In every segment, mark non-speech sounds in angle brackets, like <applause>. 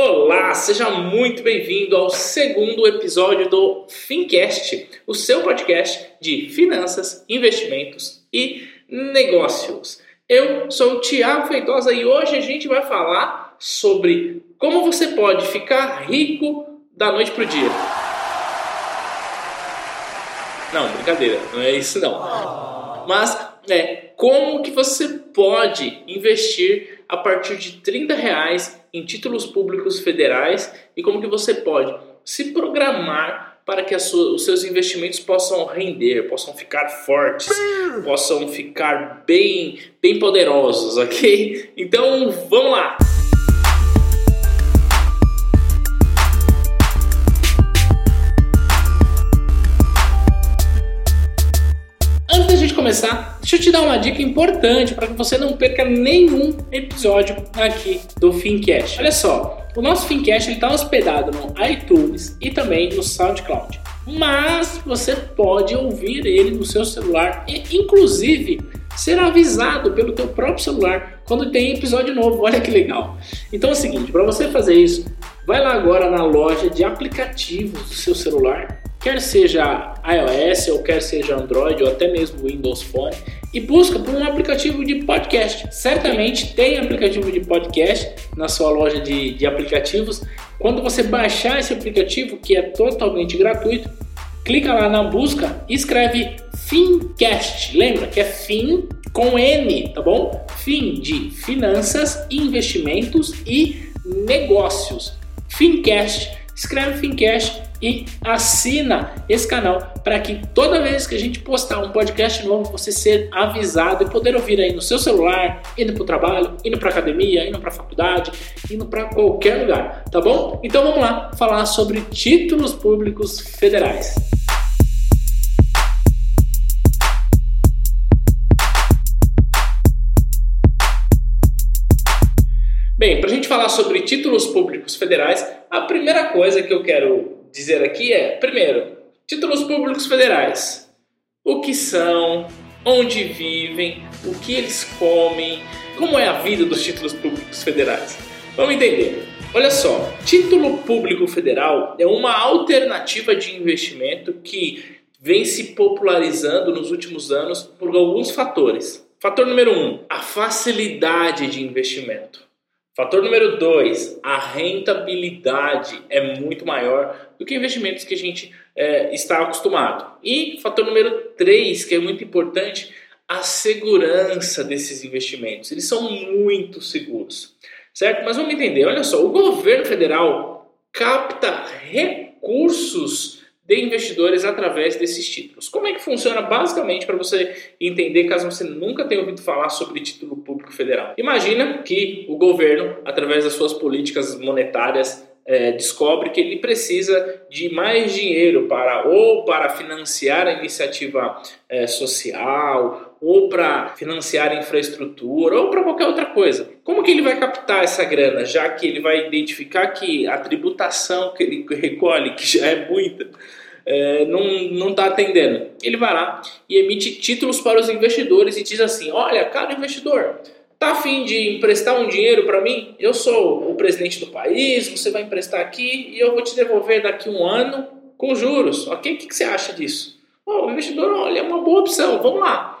Olá, seja muito bem-vindo ao segundo episódio do Fincast, o seu podcast de finanças, investimentos e negócios. Eu sou o Tiago Feitosa e hoje a gente vai falar sobre como você pode ficar rico da noite para o dia. Não, brincadeira, não é isso não. Mas é como que você pode investir a partir de 30 reais em títulos públicos federais e como que você pode se programar para que sua, os seus investimentos possam render, possam ficar fortes, possam ficar bem, bem poderosos, ok? Então vamos lá! Começar, deixa eu te dar uma dica importante para que você não perca nenhum episódio aqui do Fincast. Olha só, o nosso Fincast está hospedado no iTunes e também no SoundCloud. Mas você pode ouvir ele no seu celular e, inclusive, ser avisado pelo teu próprio celular quando tem episódio novo. Olha que legal. Então é o seguinte, para você fazer isso, vai lá agora na loja de aplicativos do seu celular quer seja iOS ou quer seja Android ou até mesmo Windows Phone, e busca por um aplicativo de podcast. Certamente tem aplicativo de podcast na sua loja de, de aplicativos. Quando você baixar esse aplicativo, que é totalmente gratuito, clica lá na busca e escreve Fincast. Lembra que é Fin com N, tá bom? Fin de finanças, investimentos e negócios. Fincast. Escreve Fincast e assina esse canal para que toda vez que a gente postar um podcast novo você ser avisado e poder ouvir aí no seu celular, indo para o trabalho, indo para academia, indo para faculdade, indo para qualquer lugar, tá bom? Então vamos lá falar sobre títulos públicos federais. Bem, para a gente falar sobre títulos públicos federais, a primeira coisa que eu quero dizer aqui é, primeiro, títulos públicos federais. O que são, onde vivem, o que eles comem, como é a vida dos títulos públicos federais. Vamos entender. Olha só, título público federal é uma alternativa de investimento que vem se popularizando nos últimos anos por alguns fatores. Fator número um, a facilidade de investimento. Fator número dois, a rentabilidade é muito maior do que investimentos que a gente é, está acostumado. E fator número três, que é muito importante, a segurança desses investimentos. Eles são muito seguros, certo? Mas vamos entender, olha só, o governo federal capta recursos de investidores através desses títulos. Como é que funciona basicamente para você entender, caso você nunca tenha ouvido falar sobre título público federal? Imagina que o governo, através das suas políticas monetárias, é, descobre que ele precisa de mais dinheiro para ou para financiar a iniciativa é, social ou para financiar infraestrutura ou para qualquer outra coisa. Como que ele vai captar essa grana, já que ele vai identificar que a tributação que ele recolhe, que já é muita, é, não está atendendo? Ele vai lá e emite títulos para os investidores e diz assim: olha, cara investidor, Tá afim de emprestar um dinheiro para mim? Eu sou o presidente do país, você vai emprestar aqui e eu vou te devolver daqui um ano com juros. Ok? O que, que você acha disso? Oh, o investidor, olha, é uma boa opção, vamos lá.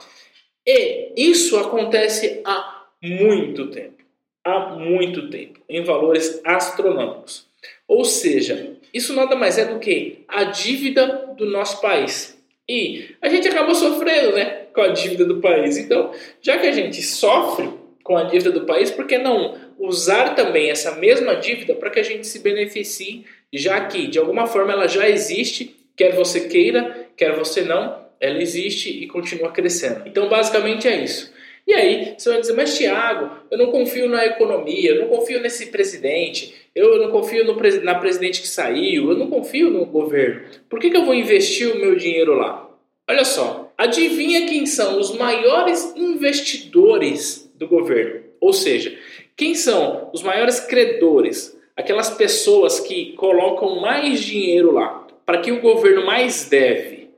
E isso acontece há muito tempo. Há muito tempo. Em valores astronômicos. Ou seja, isso nada mais é do que a dívida do nosso país. E a gente acabou sofrendo né, com a dívida do país. Então, já que a gente sofre com a dívida do país, por que não usar também essa mesma dívida para que a gente se beneficie, já que de alguma forma ela já existe, quer você queira, quer você não, ela existe e continua crescendo. Então, basicamente é isso. E aí, você vai dizer, mas Tiago, eu não confio na economia, eu não confio nesse presidente, eu não confio no, na presidente que saiu, eu não confio no governo. Por que, que eu vou investir o meu dinheiro lá? Olha só, adivinha quem são os maiores investidores do governo. Ou seja, quem são os maiores credores? Aquelas pessoas que colocam mais dinheiro lá, para que o governo mais deve.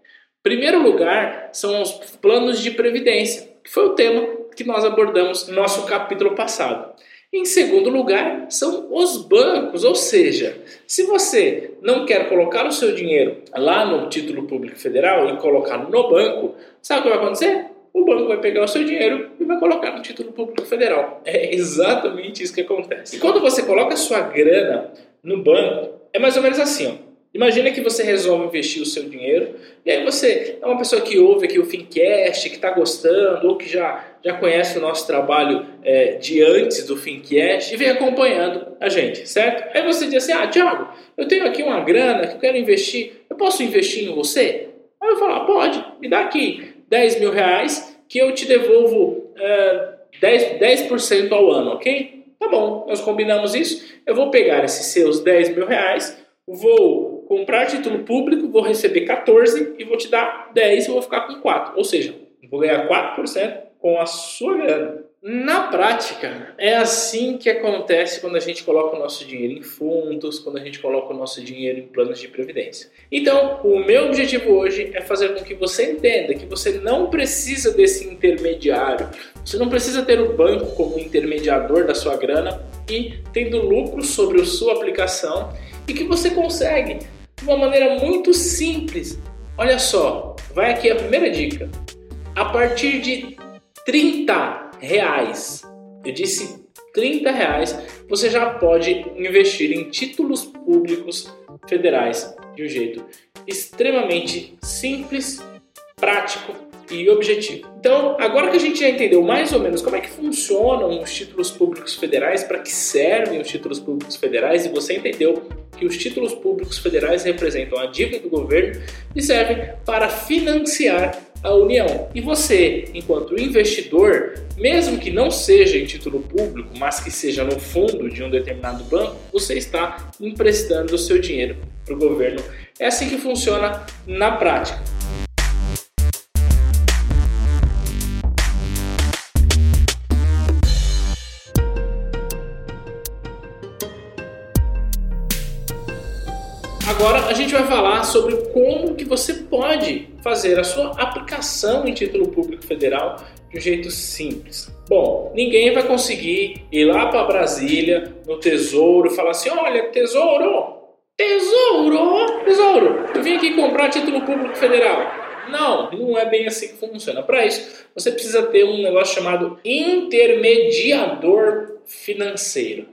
Primeiro lugar são os planos de previdência, que foi o tema que nós abordamos no nosso capítulo passado. Em segundo lugar, são os bancos, ou seja, se você não quer colocar o seu dinheiro lá no título público federal e colocar no banco, sabe o que vai acontecer? O banco vai pegar o seu dinheiro e vai colocar no título público federal. É exatamente isso que acontece. E quando você coloca a sua grana no banco, é mais ou menos assim, ó. Imagina que você resolve investir o seu dinheiro e aí você é uma pessoa que ouve aqui o Fincast, que está gostando ou que já, já conhece o nosso trabalho é, de antes do Fincast e vem acompanhando a gente, certo? Aí você diz assim, ah, Thiago, eu tenho aqui uma grana que eu quero investir, eu posso investir em você? Aí eu falo, ah, pode, me dá aqui 10 mil reais que eu te devolvo é, 10%, 10 ao ano, ok? Tá bom, nós combinamos isso, eu vou pegar esses seus 10 mil reais, vou comprar título público, vou receber 14 e vou te dar 10 e vou ficar com 4. Ou seja, vou ganhar 4% com a sua grana. Na prática, é assim que acontece quando a gente coloca o nosso dinheiro em fundos, quando a gente coloca o nosso dinheiro em planos de previdência. Então, o meu objetivo hoje é fazer com que você entenda que você não precisa desse intermediário, você não precisa ter o banco como intermediador da sua grana e tendo lucro sobre a sua aplicação e que você consegue de uma maneira muito simples. Olha só, vai aqui a primeira dica. A partir de 30 reais, eu disse 30 reais, você já pode investir em títulos públicos federais de um jeito extremamente simples, prático e objetivo. Então, agora que a gente já entendeu mais ou menos como é que funcionam os títulos públicos federais, para que servem os títulos públicos federais, e você entendeu que os títulos públicos federais representam a dívida do governo e servem para financiar a União. E você, enquanto investidor, mesmo que não seja em título público, mas que seja no fundo de um determinado banco, você está emprestando o seu dinheiro para o governo. É assim que funciona na prática. Agora a gente vai falar sobre como que você pode fazer a sua aplicação em título público federal de um jeito simples. Bom, ninguém vai conseguir ir lá para Brasília, no Tesouro, e falar assim: olha, Tesouro, Tesouro, Tesouro, eu vim aqui comprar título público federal. Não, não é bem assim que funciona. Para isso, você precisa ter um negócio chamado intermediador financeiro.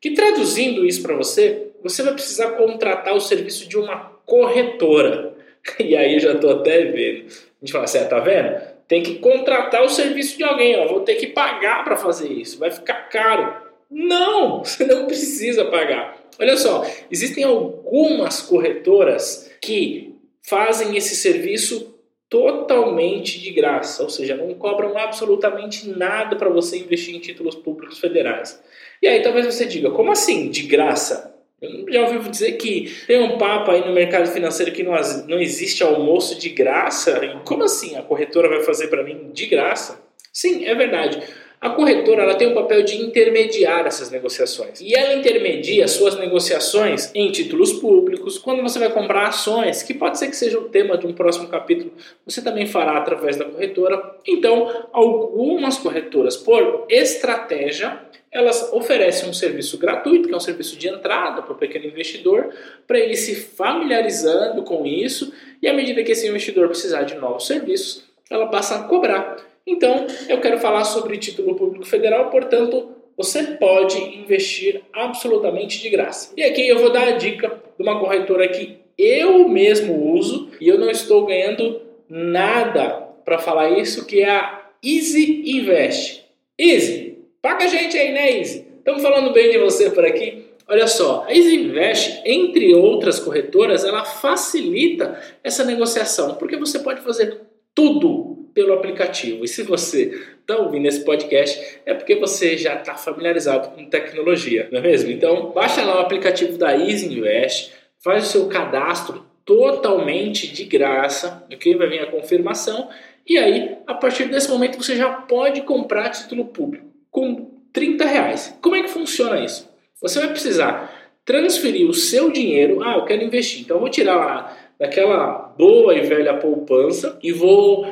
Que traduzindo isso para você, você vai precisar contratar o serviço de uma corretora. <laughs> E aí já estou até vendo. A gente fala assim, ah, tá vendo? Tem que contratar o serviço de alguém, ó. vou ter que pagar para fazer isso, vai ficar caro. Não, <laughs> você não precisa pagar. Olha só, existem algumas corretoras que fazem esse serviço totalmente de graça, ou seja, não cobram absolutamente nada para você investir em títulos públicos federais. E aí talvez você diga, como assim de graça? Eu já ouvi dizer que tem um papo aí no mercado financeiro que não, não existe almoço de graça. Como assim? A corretora vai fazer para mim de graça? Sim, é verdade. A corretora ela tem o papel de intermediar essas negociações. E ela intermedia suas negociações em títulos públicos, quando você vai comprar ações, que pode ser que seja o tema de um próximo capítulo, você também fará através da corretora. Então, algumas corretoras, por estratégia, elas oferecem um serviço gratuito, que é um serviço de entrada para o pequeno investidor, para ele se familiarizando com isso, e à medida que esse investidor precisar de novos serviços, ela passa a cobrar. Então, eu quero falar sobre título público federal, portanto, você pode investir absolutamente de graça. E aqui eu vou dar a dica de uma corretora que eu mesmo uso e eu não estou ganhando nada para falar isso, que é a Easy Invest. Easy, Paga a gente aí, né, Easy? Estamos falando bem de você por aqui. Olha só, a Easy Invest, entre outras corretoras, ela facilita essa negociação, porque você pode fazer tudo pelo aplicativo. E se você está ouvindo esse podcast, é porque você já está familiarizado com tecnologia, não é mesmo? Então, baixa lá o aplicativo da Easy Invest, faz o seu cadastro totalmente de graça, ok? Vai vir a confirmação e aí, a partir desse momento, você já pode comprar título público com 30 reais. Como é que funciona isso? Você vai precisar transferir o seu dinheiro. Ah, eu quero investir. Então eu vou tirar lá daquela boa e velha poupança e vou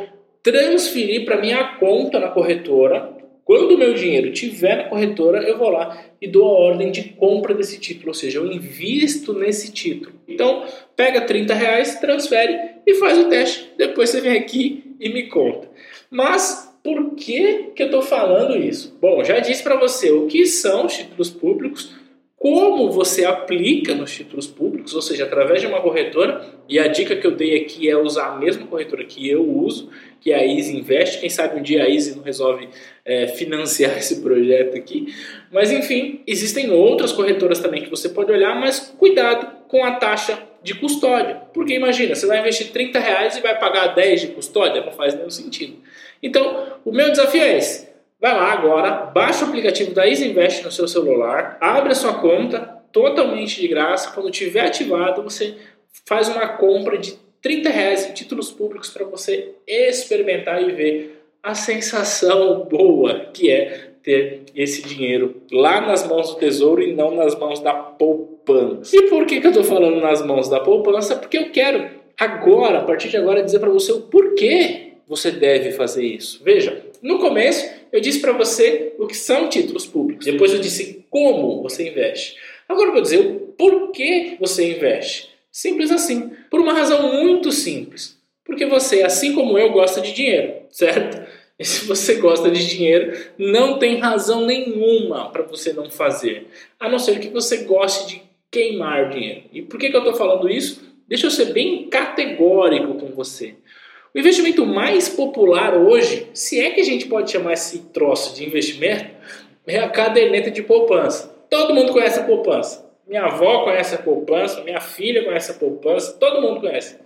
transferir para minha conta na corretora quando o meu dinheiro estiver na corretora, eu vou lá e dou a ordem de compra desse título, ou seja, eu invisto nesse título. Então, pega 30 reais, transfere e faz o teste. Depois você vem aqui e me conta. Mas por que, que eu estou falando isso? Bom, já disse para você o que são os títulos públicos, como você aplica nos títulos públicos, ou seja, através de uma corretora. E a dica que eu dei aqui é usar a mesma corretora que eu uso, que é a Easy Invest. Quem sabe um dia a Easy não resolve é, financiar <laughs> esse projeto aqui. Mas enfim, existem outras corretoras também que você pode olhar, mas cuidado com a taxa de custódia. Porque imagina, você vai investir 30 reais e vai pagar 10 de custódia, não faz nenhum sentido. Então, o meu desafio é esse. Vai lá agora, baixa o aplicativo da Easy Invest no seu celular, abre a sua conta totalmente de graça. Quando tiver ativado, você faz uma compra de 30 reais em títulos públicos para você experimentar e ver a sensação boa que é ter esse dinheiro lá nas mãos do tesouro e não nas mãos da poupança. E por que, que eu estou falando nas mãos da poupança? Porque eu quero agora, a partir de agora, dizer para você o porquê você deve fazer isso. Veja, no começo eu disse para você o que são títulos públicos. Depois eu disse como você investe. Agora eu vou dizer o porquê você investe. Simples assim. Por uma razão muito simples. Porque você, assim como eu, gosta de dinheiro, certo? <laughs> E se você gosta de dinheiro, não tem razão nenhuma para você não fazer. A não ser que você goste de queimar dinheiro. E por que, que eu estou falando isso? Deixa eu ser bem categórico com você. O investimento mais popular hoje, se é que a gente pode chamar esse troço de investimento, é a caderneta de poupança. Todo mundo conhece a poupança. Minha avó conhece a poupança, minha filha conhece a poupança, todo mundo conhece.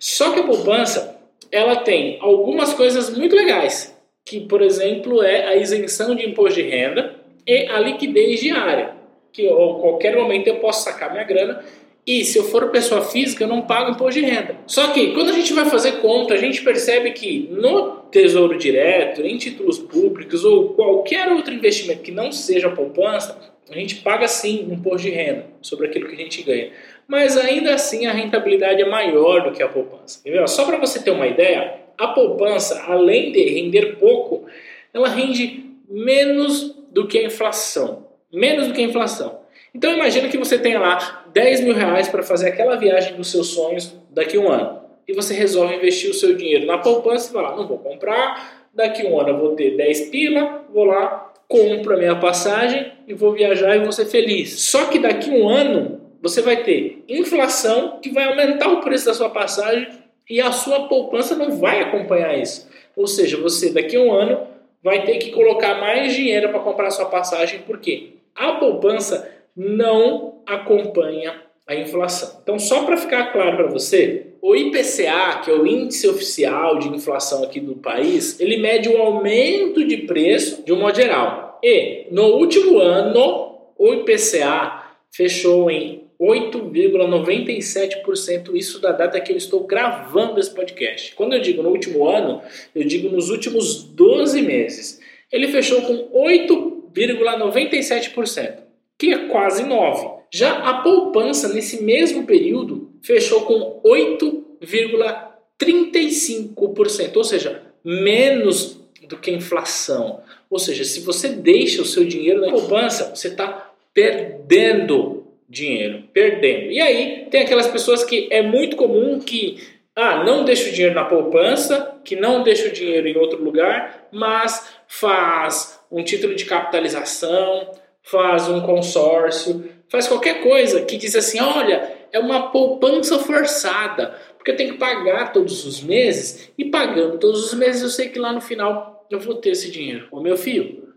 Só que a poupança, ela tem algumas coisas muito legais, que por exemplo é a isenção de imposto de renda e a liquidez diária, que a qualquer momento eu posso sacar minha grana e se eu for pessoa física, eu não pago imposto de renda. Só que quando a gente vai fazer conta, a gente percebe que no Tesouro Direto, em títulos públicos ou qualquer outro investimento que não seja poupança, a gente paga sim imposto de renda sobre aquilo que a gente ganha. Mas ainda assim a rentabilidade é maior do que a poupança. Só para você ter uma ideia, a poupança, além de render pouco, ela rende menos do que a inflação. Menos do que a inflação. Então imagina que você tenha lá 10 mil reais para fazer aquela viagem dos seus sonhos daqui a um ano. E você resolve investir o seu dinheiro na poupança e fala, não vou comprar, daqui a um ano eu vou ter 10 pila, vou lá, compro a minha passagem e vou viajar e vou ser feliz. Só que daqui a um ano você vai ter inflação que vai aumentar o preço da sua passagem e a sua poupança não vai acompanhar isso. Ou seja, você daqui a um ano vai ter que colocar mais dinheiro para comprar a sua passagem, porque a poupança não acompanha a inflação. Então, só para ficar claro para você, o IPCA, que é o índice oficial de inflação aqui do país, ele mede o aumento de preço de um modo geral. E no último ano, o IPCA fechou em 8,97%, isso da data que eu estou gravando esse podcast. Quando eu digo no último ano, eu digo nos últimos 12 meses. Ele fechou com 8,97% que é quase 9. Já a poupança nesse mesmo período fechou com 8,35%, ou seja, menos do que a inflação. Ou seja, se você deixa o seu dinheiro na poupança, você está perdendo dinheiro, perdendo. E aí tem aquelas pessoas que é muito comum que ah, não deixa o dinheiro na poupança, que não deixa o dinheiro em outro lugar, mas faz um título de capitalização, faz um consórcio, faz qualquer coisa que diz assim: olha, é uma poupança forçada, porque eu tenho que pagar todos os meses, e pagando todos os meses eu sei que lá no final eu vou ter esse dinheiro. Ô meu filho,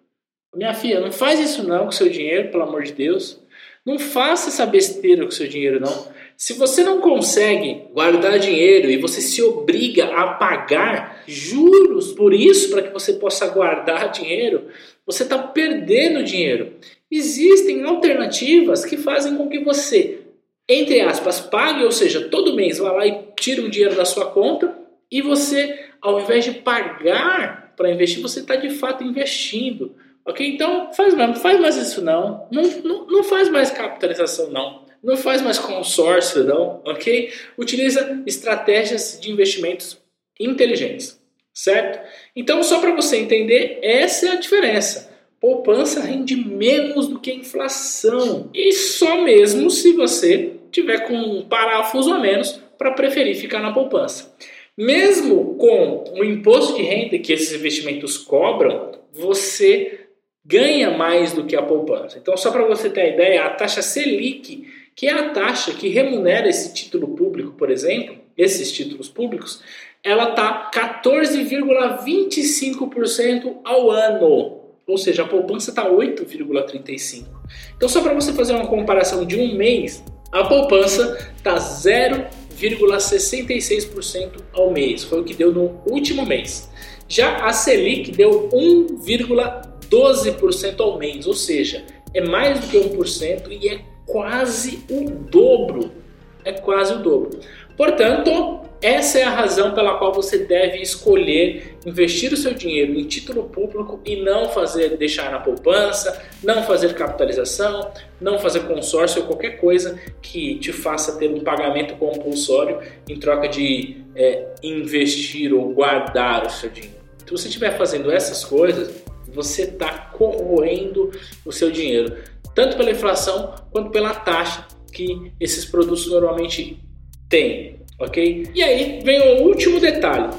minha filha, não faz isso não com seu dinheiro, pelo amor de Deus. Não faça essa besteira com seu dinheiro, não. Se você não consegue guardar dinheiro e você se obriga a pagar juros por isso, para que você possa guardar dinheiro, você está perdendo dinheiro. Existem alternativas que fazem com que você, entre aspas, pague, ou seja, todo mês vá lá e tira o dinheiro da sua conta e você, ao invés de pagar para investir, você está de fato investindo. Ok? Então, faz, não faz mais isso não. Não, não. não faz mais capitalização não. Não faz mais consórcio não. Ok? Utiliza estratégias de investimentos inteligentes. certo? Então, só para você entender, essa é a diferença. Poupança rende menos do que a inflação. E só mesmo se você tiver com um parafuso a menos para preferir ficar na poupança. Mesmo com o imposto de renda que esses investimentos cobram, você ganha mais do que a poupança. Então, só para você ter a ideia, a taxa Selic, que é a taxa que remunera esse título público, por exemplo, esses títulos públicos, ela está 14,25% ao ano. Ou seja, a poupança está 8,35%. Então, só para você fazer uma comparação de um mês, a poupança está 0,66% ao mês. Foi o que deu no último mês. Já a Selic deu 1,12% ao mês, ou seja, é mais do que 1% e é quase o dobro. É quase o dobro. Portanto, essa é a razão pela qual você deve escolher investir o seu dinheiro em título público e não fazer deixar na poupança, não fazer capitalização, não fazer consórcio ou qualquer coisa que te faça ter um pagamento compulsório em troca de é, investir ou guardar o seu dinheiro. Se você estiver fazendo essas coisas, você está corroendo o seu dinheiro, tanto pela inflação quanto pela taxa que esses produtos normalmente têm ok? E aí vem o último detalhe.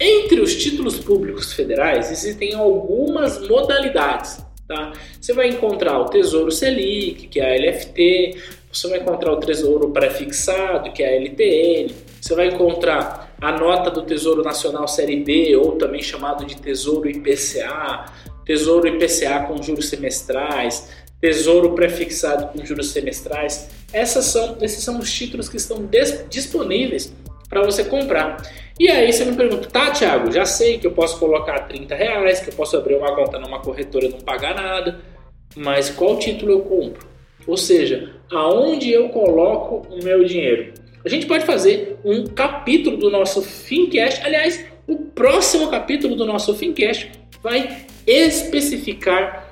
Entre os títulos públicos federais existem algumas modalidades. Tá? Você vai encontrar o Tesouro Selic, que é a LFT, você vai encontrar o Tesouro Prefixado, que é a LTN, você vai encontrar a nota do Tesouro Nacional Série B, ou também chamado de Tesouro IPCA, Tesouro IPCA com juros semestrais, Tesouro Prefixado com juros semestrais. Essas são, esses são os títulos que estão disponíveis para você comprar. E aí você me pergunta, tá, Thiago, já sei que eu posso colocar 30 reais, que eu posso abrir uma conta numa corretora e não pagar nada, mas qual título eu compro? Ou seja, aonde eu coloco o meu dinheiro? A gente pode fazer um capítulo do nosso Fincast, aliás, o próximo capítulo do nosso Fincast vai especificar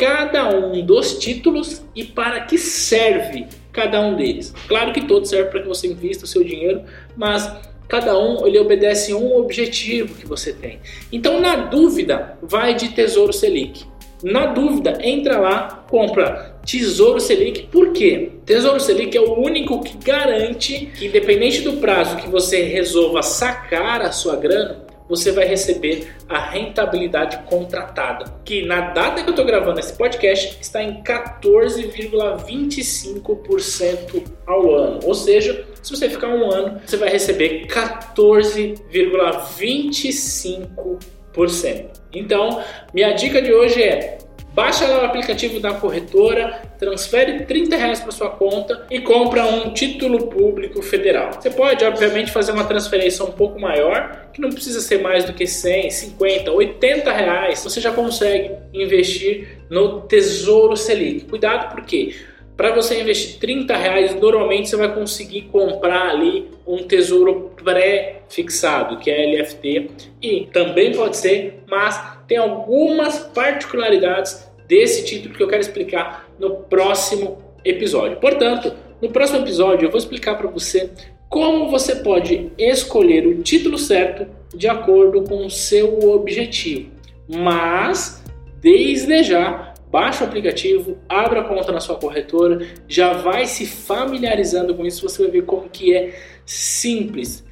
cada um dos títulos e para que serve cada um deles. Claro que todos servem para que você invista o seu dinheiro, mas cada um ele obedece a um objetivo que você tem. Então, na dúvida, vai de Tesouro Selic. Na dúvida, entra lá, compra Tesouro Selic. Por quê? Tesouro Selic é o único que garante que, independente do prazo que você resolva sacar a sua grana, você vai receber a rentabilidade contratada, que na data que eu estou gravando esse podcast está em 14,25% ao ano. Ou seja, se você ficar um ano, você vai receber 14,25%. Então, minha dica de hoje é Baixa lá o aplicativo da corretora, transfere 30 reais para sua conta e compra um título público federal. Você pode, obviamente, fazer uma transferência um pouco maior, que não precisa ser mais do que 100, 50, 80 reais. Você já consegue investir no Tesouro Selic. Cuidado porque para você investir 30 reais, normalmente você vai conseguir comprar ali um tesouro pré-fixado, que é LFT, e também pode ser, mas tem algumas particularidades desse título que eu quero explicar no próximo episódio. Portanto, no próximo episódio eu vou explicar para você como você pode escolher o título certo de acordo com o seu objetivo. Mas, desde já, baixa o aplicativo, abra a conta na sua corretora, já vai se familiarizando com isso, você vai ver como que é simples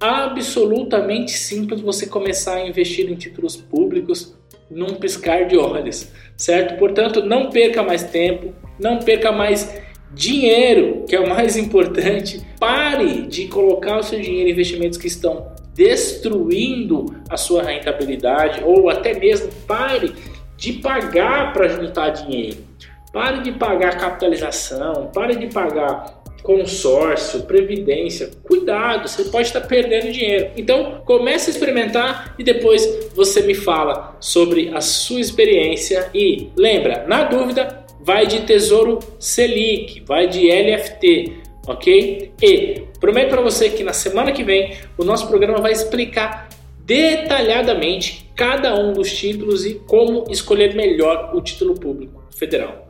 absolutamente simples você começar a investir em títulos públicos num piscar de olhos, certo? Portanto, não perca mais tempo, não perca mais dinheiro, que é o mais importante. Pare de colocar o seu dinheiro em investimentos que estão destruindo a sua rentabilidade ou até mesmo pare de pagar para juntar dinheiro. Pare de pagar capitalização, pare de pagar consórcio, previdência, cuidado, você pode estar perdendo dinheiro. Então, comece a experimentar e depois você me fala sobre a sua experiência e lembra, na dúvida, vai de Tesouro Selic, vai de LFT, ok? E prometo para você que na semana que vem o nosso programa vai explicar detalhadamente cada um dos títulos e como escolher melhor o título público federal.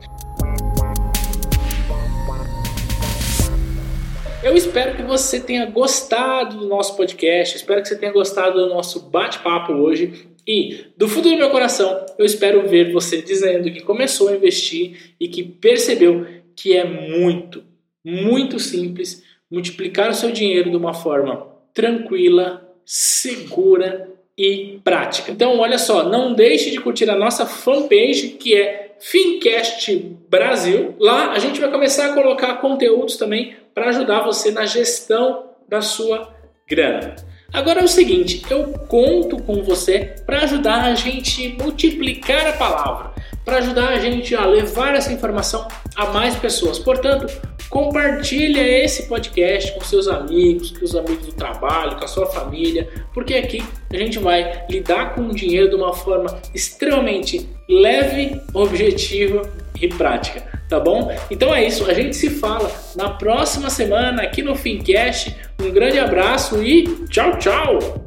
Eu espero que você tenha gostado do nosso podcast, espero que você tenha gostado do nosso bate-papo hoje. E do fundo do meu coração, eu espero ver você dizendo que começou a investir e que percebeu que é muito, muito simples multiplicar o seu dinheiro de uma forma tranquila, segura e prática. Então, olha só, não deixe de curtir a nossa fanpage que é Fincast Brasil. Lá a gente vai começar a colocar conteúdos também para ajudar você na gestão da sua grana. Agora é o seguinte, eu conto com você para ajudar a gente multiplicar a palavra, para ajudar a gente a levar essa informação a mais pessoas. Portanto, compartilha esse podcast com seus amigos, com os amigos do trabalho, com a sua família, porque aqui a gente vai lidar com o dinheiro de uma forma extremamente leve, objetiva e prática, tá bom? Então é isso, a gente se fala na próxima semana aqui no Fincast. Um grande abraço e tchau, tchau!